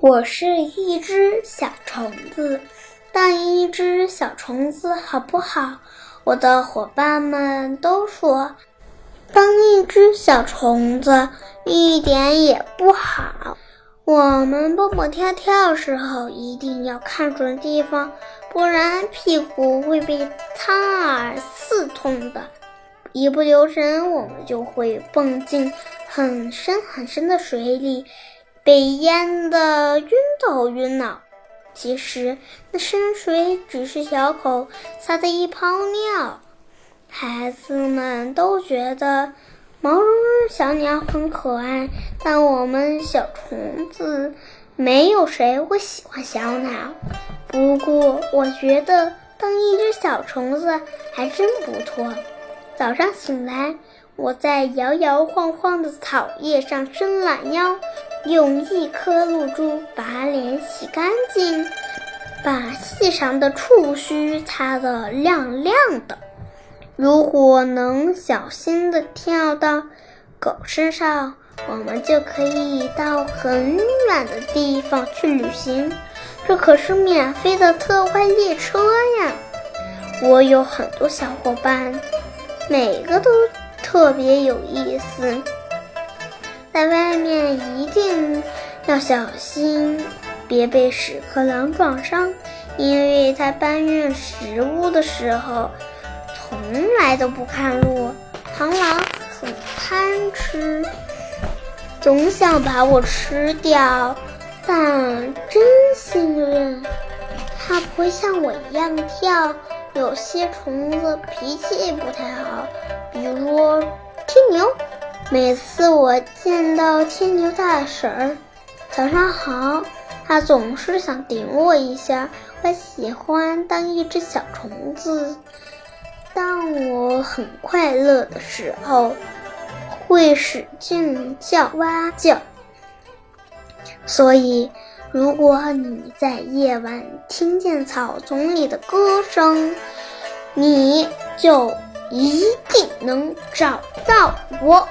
我是一只小虫子，当一只小虫子好不好？我的伙伴们都说，当一只小虫子一点也不好。我们蹦蹦跳跳时候一定要看准地方，不然屁股会被苍耳刺痛的。一不留神，我们就会蹦进很深很深的水里。被淹得晕头晕脑，其实那深水只是小口撒的一泡尿。孩子们都觉得毛茸茸小鸟很可爱，但我们小虫子没有谁会喜欢小鸟。不过我觉得当一只小虫子还真不错。早上醒来。我在摇摇晃晃的草叶上伸懒腰，用一颗露珠把脸洗干净，把细长的触须擦得亮亮的。如果能小心地跳到狗身上，我们就可以到很远的地方去旅行。这可是免费的特快列车呀！我有很多小伙伴，每个都。特别有意思，在外面一定小心，别被屎壳郎撞伤，因为他搬运食物的时候从来都不看路。螳螂很贪吃，总想把我吃掉，但真幸运，它不会像我一样跳。有些虫子脾气不太好，比如天牛。每次我见到天牛大婶儿，早上好，它总是想顶我一下。我喜欢当一只小虫子，当我很快乐的时候，会使劲叫哇叫。所以。如果你在夜晚听见草丛里的歌声，你就一定能找到我。